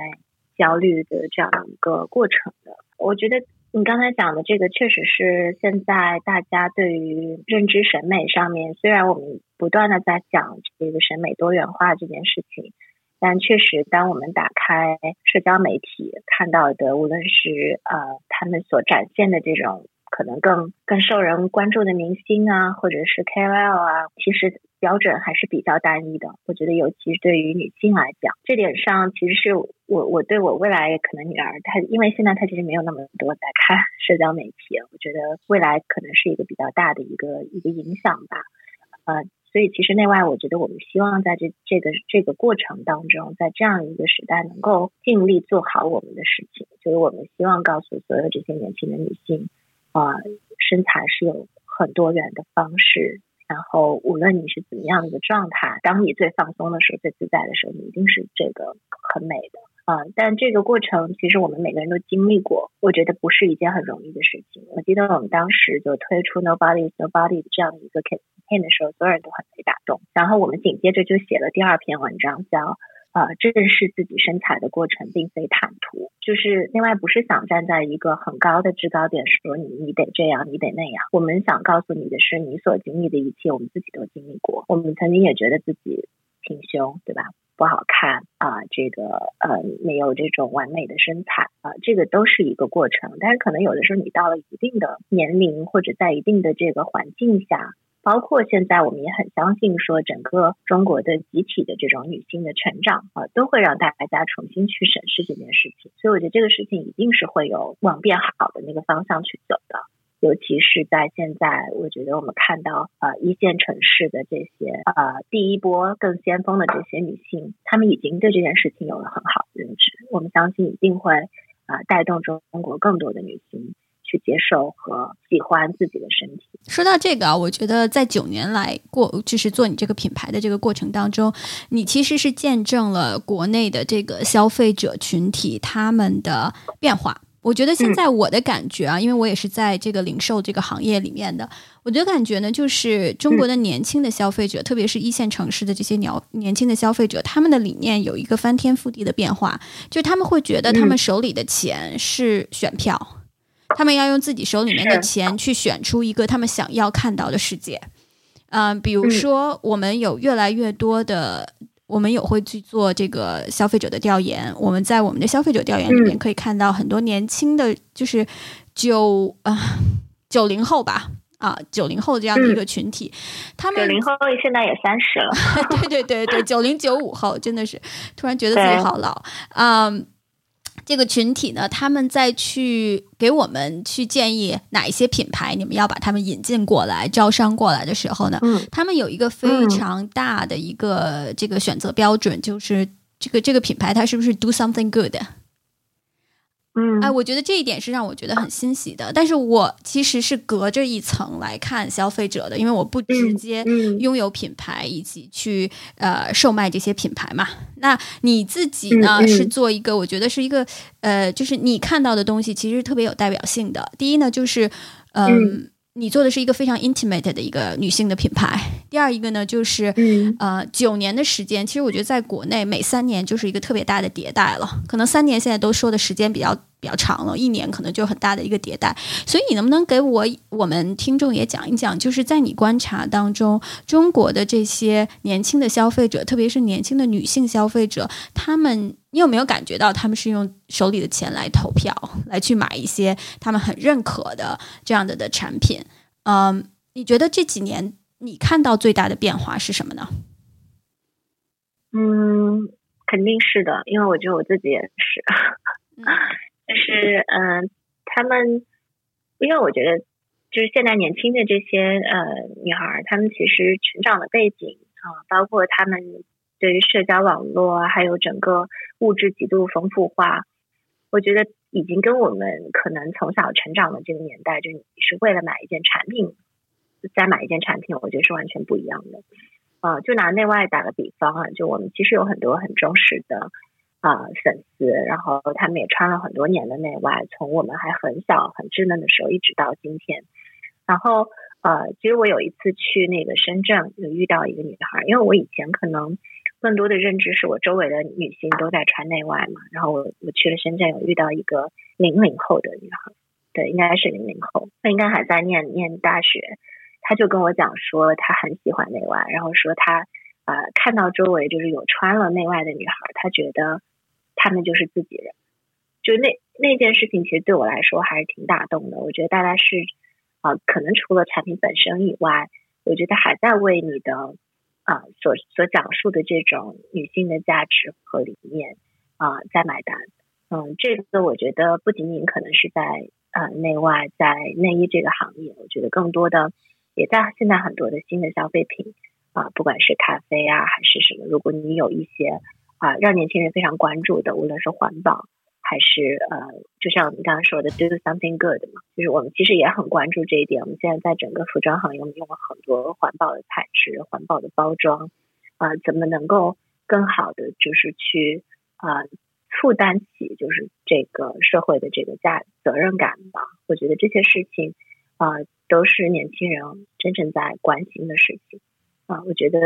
Speaker 2: 焦虑的这样一个过程的。我觉得你刚才讲的这个确实是现在大家对于认知审美上面，虽然我们不断的在讲这个审美多元化这件事情，但确实当我们打开社交媒体看到的，无论是呃他们所展现的这种。可能更更受人关注的明星啊，或者是 KOL 啊，其实标准还是比较单一的。我觉得，尤其是对于女性来讲，这点上其实是我我对我未来可能女儿，她因为现在她其实没有那么多在看社交媒体，我觉得未来可能是一个比较大的一个一个影响吧。呃，所以其实内外，我觉得我们希望在这这个这个过程当中，在这样一个时代，能够尽力做好我们的事情。就是我们希望告诉所有这些年轻的女性。啊，身材是有很多元的方式，然后无论你是怎么样的一个状态，当你最放松的时候、最自在的时候，你一定是这个很美的啊。但这个过程其实我们每个人都经历过，我觉得不是一件很容易的事情。我记得我们当时就推出 Nobody Nobody 这样的一个看的时候，所有人都很被打动。然后我们紧接着就写了第二篇文章，叫。啊，正视自己身材的过程并非坦途，就是另外不是想站在一个很高的制高点说你你得这样，你得那样。我们想告诉你的是，你所经历的一切，我们自己都经历过。我们曾经也觉得自己挺胸，对吧？不好看啊，这个呃没有这种完美的身材啊，这个都是一个过程。但是可能有的时候你到了一定的年龄，或者在一定的这个环境下。包括现在，我们也很相信说，整个中国的集体的这种女性的成长啊，都会让大家重新去审视这件事情。所以，我觉得这个事情一定是会有往变好的那个方向去走的。尤其是在现在，我觉得我们看到呃一线城市的这些呃第一波更先锋的这些女性，她们已经对这件事情有了很好的认知。我们相信一定会啊带动中国更多的女性。去接受和喜欢自己的身体。
Speaker 1: 说到这个啊，我觉得在九年来过，就是做你这个品牌的这个过程当中，你其实是见证了国内的这个消费者群体他们的变化。我觉得现在我的感觉啊，因为我也是在这个零售这个行业里面的，我的感觉呢，就是中国的年轻的消费者，特别是一线城市的这些年年轻的消费者，他们的理念有一个翻天覆地的变化，就是他们会觉得他们手里的钱是选票。他们要用自己手里面的钱去选出一个他们想要看到的世界，嗯，比如说我们有越来越多的，我们有会去做这个消费者的调研，我们在我们的消费者调研里面可以看到很多年轻的，就是九啊九零后吧，啊九零后这样的一个群体，他们
Speaker 2: 九零后现在也三十了，
Speaker 1: 对对对对，九零九五后真的是突然觉得自己好老，嗯。这个群体呢，他们再去给我们去建议哪一些品牌，你们要把他们引进过来、招商过来的时候呢，他们有一个非常大的一个这个选择标准，就是这个这个品牌它是不是 do something good。
Speaker 2: 嗯，
Speaker 1: 哎，我觉得这一点是让我觉得很欣喜的。但是我其实是隔着一层来看消费者的，因为我不直接拥有品牌以及去呃售卖这些品牌嘛。那你自己呢，是做一个，我觉得是一个呃，就是你看到的东西其实特别有代表性的。第一呢，就是嗯。你做的是一个非常 intimate 的一个女性的品牌。第二一个呢，就是呃九年的时间，其实我觉得在国内每三年就是一个特别大的迭代了。可能三年现在都说的时间比较比较长了，一年可能就很大的一个迭代。所以你能不能给我我们听众也讲一讲，就是在你观察当中，中国的这些年轻的消费者，特别是年轻的女性消费者，他们。你有没有感觉到他们是用手里的钱来投票，来去买一些他们很认可的这样的的产品？嗯，你觉得这几年你看到最大的变化是什么呢？
Speaker 2: 嗯，肯定是的，因为我觉得我自己也是，就是嗯，他们，因为我觉得就是现在年轻的这些呃女孩，她们其实成长的背景啊，包括她们对于社交网络，还有整个物质极度丰富化，我觉得已经跟我们可能从小成长的这个年代，就你是为了买一件产品再买一件产品，我觉得是完全不一样的。啊，就拿内外打个比方啊，就我们其实有很多很忠实的啊粉丝，然后他们也穿了很多年的内外，从我们还很小很稚嫩的时候一直到今天。然后呃，其实我有一次去那个深圳，就遇到一个女孩，因为我以前可能更多的认知是我周围的女性都在穿内外嘛，然后我我去了深圳，有遇到一个零零后的女孩，对，应该是零零后，她应该还在念念大学。他就跟我讲说，他很喜欢内外，然后说他呃看到周围就是有穿了内外的女孩，他觉得他们就是自己人。就那那件事情，其实对我来说还是挺打动的。我觉得大家是啊，可能除了产品本身以外，我觉得还在为你的啊所所讲述的这种女性的价值和理念啊在买单。嗯，这个我觉得不仅仅可能是在呃内外在内衣这个行业，我觉得更多的。也在现在很多的新的消费品啊，不管是咖啡啊还是什么，如果你有一些啊让年轻人非常关注的，无论是环保还是呃，就像你刚刚说的 do something good 嘛，就是我们其实也很关注这一点。我们现在在整个服装行业，我们用了很多环保的材质、环保的包装啊，怎么能够更好的就是去啊负担起就是这个社会的这个价责任感吧？我觉得这些事情啊。都是年轻人真正在关心的事情啊！我觉得，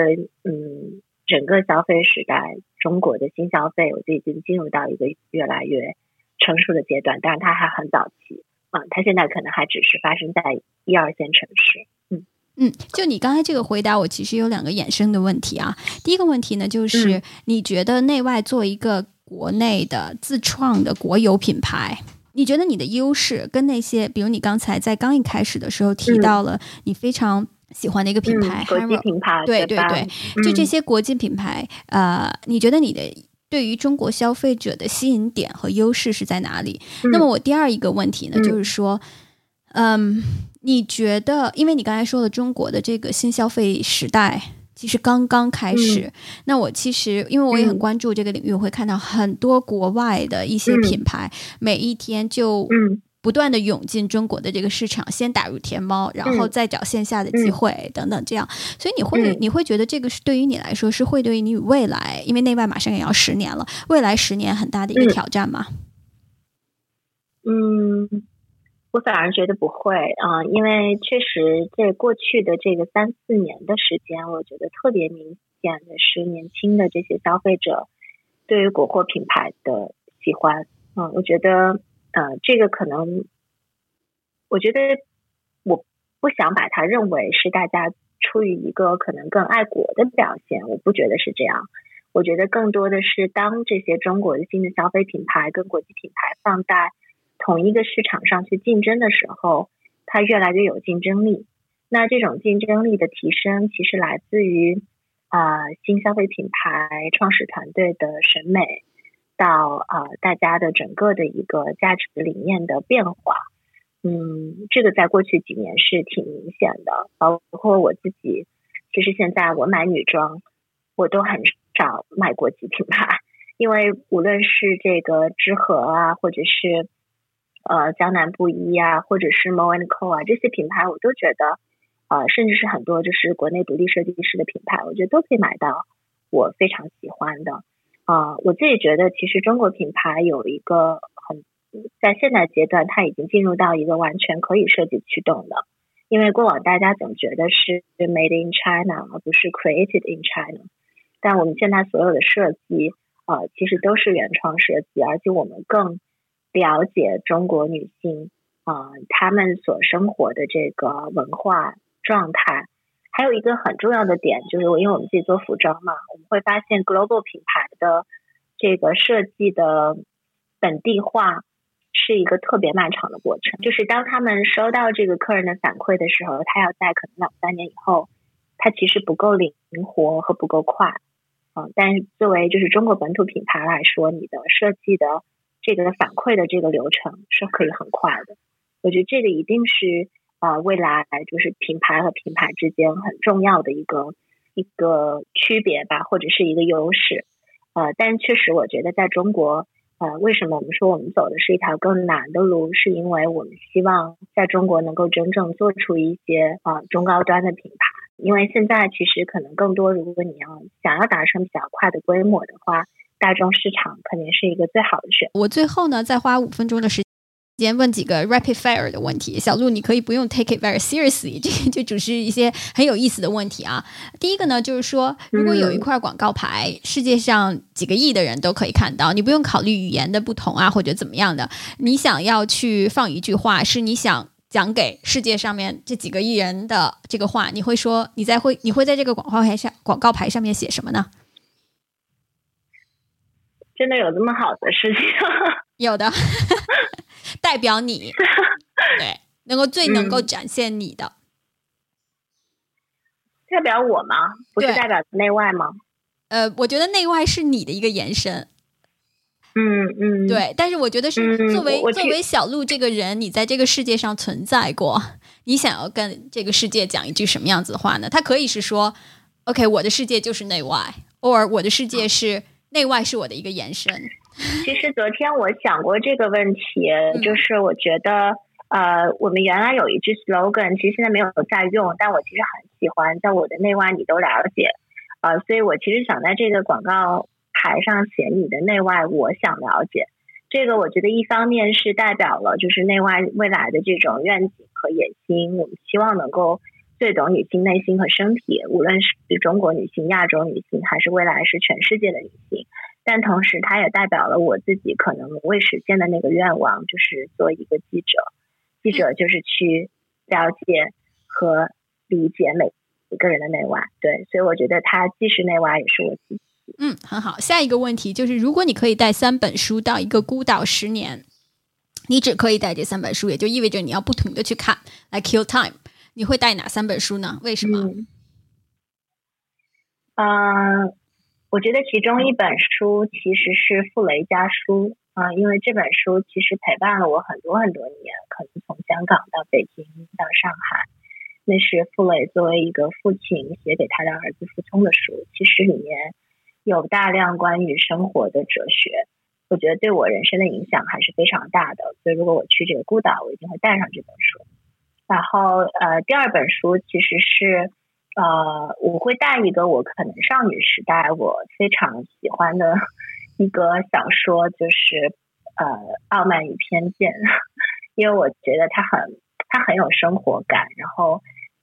Speaker 2: 嗯，整个消费时代，中国的新消费，我觉得已经进入到一个越来越成熟的阶段。但是它还很早期啊，它现在可能还只是发生在一二线城市。嗯
Speaker 1: 嗯，就你刚才这个回答，我其实有两个衍生的问题啊。第一个问题呢，就是你觉得内外做一个国内的自创的国有品牌？你觉得你的优势跟那些，比如你刚才在刚一开始的时候提到了你非常喜欢的一个品牌，
Speaker 2: 国际品牌，
Speaker 1: 对对对，就这些国际品牌，呃，你觉得你的对于中国消费者的吸引点和优势是在哪里？那么我第二一个问题呢，就是说，嗯，你觉得，因为你刚才说了中国的这个新消费时代。其实刚刚开始，那我其实因为我也很关注这个领域，我会看到很多国外的一些品牌，每一天就不断的涌进中国的这个市场，先打入天猫，然后再找线下的机会等等这样。所以你会你会觉得这个是对于你来说是会对于你未来，因为内外马上也要十年了，未来十年很大的一个挑战吗？
Speaker 2: 嗯。我反而觉得不会啊，因为确实在过去的这个三四年的时间，我觉得特别明显的是年轻的这些消费者对于国货品牌的喜欢。嗯，我觉得呃，这个可能，我觉得我不想把它认为是大家出于一个可能更爱国的表现，我不觉得是这样。我觉得更多的是当这些中国的新的消费品牌跟国际品牌放在。同一个市场上去竞争的时候，它越来越有竞争力。那这种竞争力的提升，其实来自于啊新消费品牌创始团队的审美，到啊大家的整个的一个价值理念的变化。嗯，这个在过去几年是挺明显的。包括我自己，其实现在我买女装，我都很少买国际品牌，因为无论是这个知和啊，或者是呃，江南布衣啊，或者是 Mo and Co 啊，这些品牌我都觉得，呃，甚至是很多就是国内独立设计师的品牌，我觉得都可以买到我非常喜欢的。啊，我自己觉得，其实中国品牌有一个很在现在阶段，它已经进入到一个完全可以设计驱动的，因为过往大家总觉得是 Made in China 而不是 Created in China，但我们现在所有的设计，呃，其实都是原创设计，而且我们更。了解中国女性啊，她们所生活的这个文化状态，还有一个很重要的点，就是因为我们自己做服装嘛，我们会发现 global 品牌的这个设计的本地化是一个特别漫长的过程。就是当他们收到这个客人的反馈的时候，他要在可能两三年以后，他其实不够灵活和不够快。嗯，但是作为就是中国本土品牌来说，你的设计的这个反馈的这个流程是可以很快的。我觉得这个一定是啊，未来就是品牌和品牌之间很重要的一个一个区别吧，或者是一个优势。呃，但确实，我觉得在中国，呃，为什么我们说我们走的是一条更难的路，是因为我们希望在中国能够真正做出一些啊中高端的品牌。因为现在其实可能更多，如果你要想要达成比较快的规模的话，大众市场肯定是一个最好的选。
Speaker 1: 我最后呢，再花五分钟的时间问几个 rapid fire 的问题。小鹿，你可以不用 take it very seriously，这就只是一些很有意思的问题啊。第一个呢，就是说，如果有一块广告牌，世界上几个亿的人都可以看到，你不用考虑语言的不同啊，或者怎么样的，你想要去放一句话，是你想。讲给世界上面这几个亿人的这个话，你会说你在会你会在这个广告牌上广告牌上面写什么呢？
Speaker 2: 真的有这么好的事情？
Speaker 1: 有的，代表你，对，能够最能够展现你的，
Speaker 2: 代表我吗？不是代表内外吗？
Speaker 1: 呃，我觉得内外是你的一个延伸。
Speaker 2: 嗯嗯，
Speaker 1: 对，但是我觉得是作为作为小鹿这个人，你在这个世界上存在过，你想要跟这个世界讲一句什么样子的话呢？它可以是说，OK，我的世界就是内外，，or 我的世界是内外是我的一个延伸。
Speaker 2: 其实昨天我想过这个问题，就是我觉得，呃，我们原来有一句 slogan，其实现在没有在用，但我其实很喜欢，在我的内外你都了解，呃，所以我其实想在这个广告。牌上写你的内外，我想了解这个。我觉得一方面是代表了就是内外未来的这种愿景和野心，我们希望能够最懂女性内心和身体，无论是中国女性、亚洲女性，还是未来是全世界的女性。但同时，它也代表了我自己可能未实现的那个愿望，就是做一个记者。记者就是去了解和理解每一个人的内外。对，所以我觉得它既是内外，也是我自己。
Speaker 1: 嗯，很好。下一个问题就是，如果你可以带三本书到一个孤岛十年，你只可以带这三本书，也就意味着你要不停的去看来 kill time。你会带哪三本书呢？为什么？
Speaker 2: 嗯，我觉得其中一本书其实是《傅雷家书》啊，因为这本书其实陪伴了我很多很多年，可能从香港到北京到上海，那是傅雷作为一个父亲写给他的儿子傅聪的书，其实里面。有大量关于生活的哲学，我觉得对我人生的影响还是非常大的。所以，如果我去这个孤岛，我一定会带上这本书。然后，呃，第二本书其实是，呃，我会带一个我可能少女时代我非常喜欢的一个小说，就是呃，《傲慢与偏见》，因为我觉得它很，它很有生活感，然后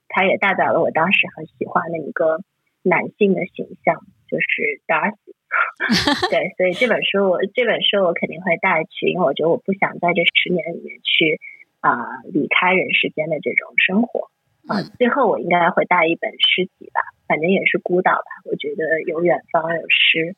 Speaker 2: 它也代表了我当时很喜欢的一个男性的形象。就是 Darcy，对，所以这本书我这本书我肯定会带去，因为我觉得我不想在这十年里面去啊离开人世间的这种生活啊。最后我应该会带一本诗集吧，反正也是孤岛吧。我觉得有远方有诗，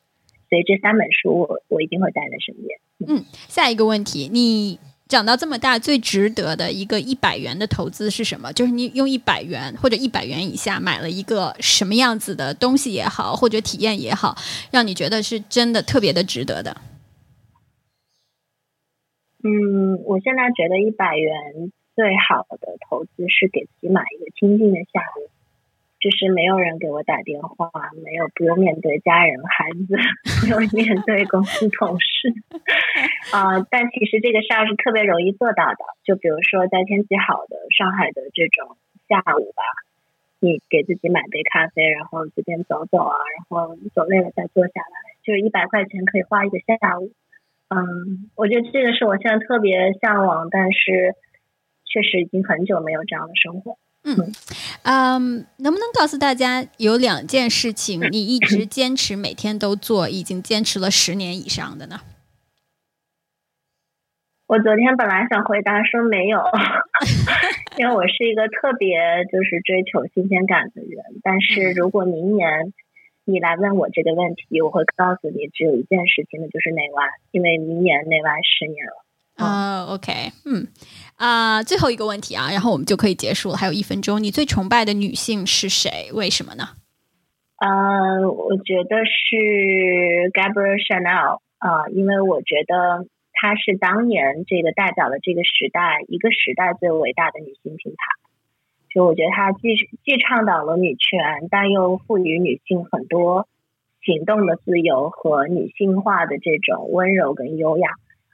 Speaker 2: 所以这三本书我我一定会带在身边。
Speaker 1: 嗯，下一个问题你。长到这么大，最值得的一个一百元的投资是什么？就是你用一百元或者一百元以下买了一个什么样子的东西也好，或者体验也好，让你觉得是真的特别的值得的。
Speaker 2: 嗯，我现在觉得一百元最好的投资是给自己买一个清静的下午。就是没有人给我打电话，没有不用面对家人、孩子，不用面对公司同事，啊！但其实这个事儿是特别容易做到的。就比如说在天气好的上海的这种下午吧，你给自己买杯咖啡，然后随便走走啊，然后走累了再坐下来，就是一百块钱可以花一个下午。嗯，我觉得这个是我现在特别向往，但是确实已经很久没有这样的生活。
Speaker 1: 嗯，嗯，能不能告诉大家有两件事情你一直坚持每天都做，已经坚持了十年以上的呢？
Speaker 2: 我昨天本来想回答说没有，因为我是一个特别就是追求新鲜感的人。但是如果明年你来问我这个问题，我会告诉你只有一件事情，那就是内外，因为明年内外十年了。
Speaker 1: 啊，OK，嗯，啊，最后一个问题啊，然后我们就可以结束了，还有一分钟。你最崇拜的女性是谁？为什么呢？
Speaker 2: 呃，我觉得是 Gabrielle Chanel 啊，因为我觉得她是当年这个代表了这个时代一个时代最伟大的女性品牌。就我觉得她既既倡导了女权，但又赋予女性很多行动的自由和女性化的这种温柔跟优雅。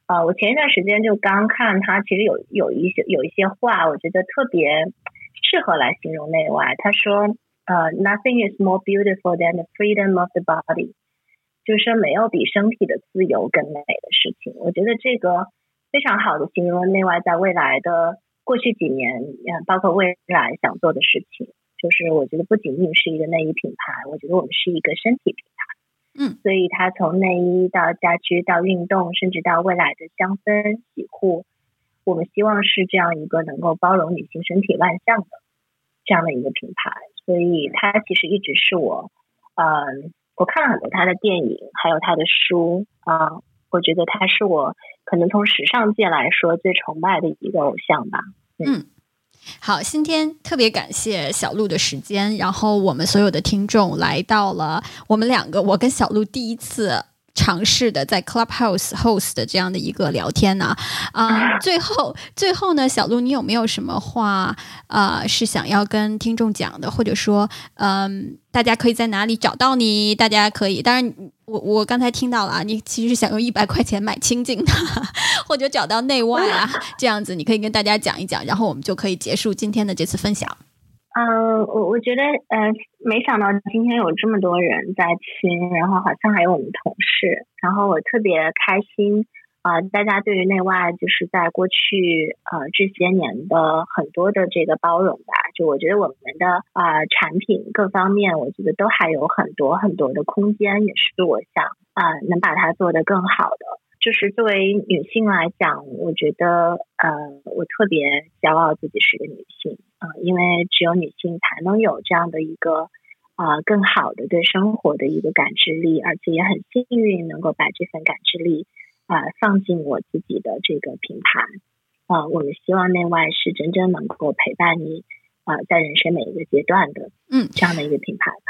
Speaker 2: 啊，我前一段时间就刚看他，其实有有一些有一些话，我觉得特别适合来形容内外。他说。呃，nothing is more beautiful than the freedom of the body，就是说没有比身体的自由更美的事情。我觉得这个非常好的形容了内外在未来的过去几年，包括未来想做的事情。就是我觉得不仅仅是一个内衣品牌，我觉得我们是一个身体品
Speaker 1: 牌。嗯，
Speaker 2: 所以它从内衣到家居到运动，甚至到未来的香氛洗护，我们希望是这样一个能够包容女性身体万象的这样的一个品牌。所以他其实一直是我，嗯，我看了很多他的电影，还有他的书啊，我觉得他是我可能从时尚界来说最崇拜的一个偶像吧。
Speaker 1: 嗯，好，今天特别感谢小鹿的时间，然后我们所有的听众来到了我们两个，我跟小鹿第一次。尝试的在 Clubhouse host 的这样的一个聊天呢，啊，最后最后呢，小鹿，你有没有什么话啊是想要跟听众讲的，或者说，嗯，大家可以在哪里找到你？大家可以，当然，我我刚才听到了啊，你其实想用一百块钱买清净的，或者找到内外啊，这样子，你可以跟大家讲一讲，然后我们就可以结束今天的这次分享。
Speaker 2: 嗯，我我觉得，呃，没想到今天有这么多人在听，然后好像还有我们同事，然后我特别开心啊！大家对于内外就是在过去呃这些年的很多的这个包容吧，就我觉得我们的啊产品各方面，我觉得都还有很多很多的空间，也是我想啊能把它做得更好的。就是作为女性来讲，我觉得呃，我特别骄傲自己是个女性啊，因为只有女性才能有这样的一个啊更好的对生活的一个感知力，而且也很幸运能够把这份感知力啊放进我自己的这个品牌啊。我们希望内外是真正能够陪伴你啊，在人生每一个阶段的
Speaker 1: 嗯
Speaker 2: 这样的一个品牌吧。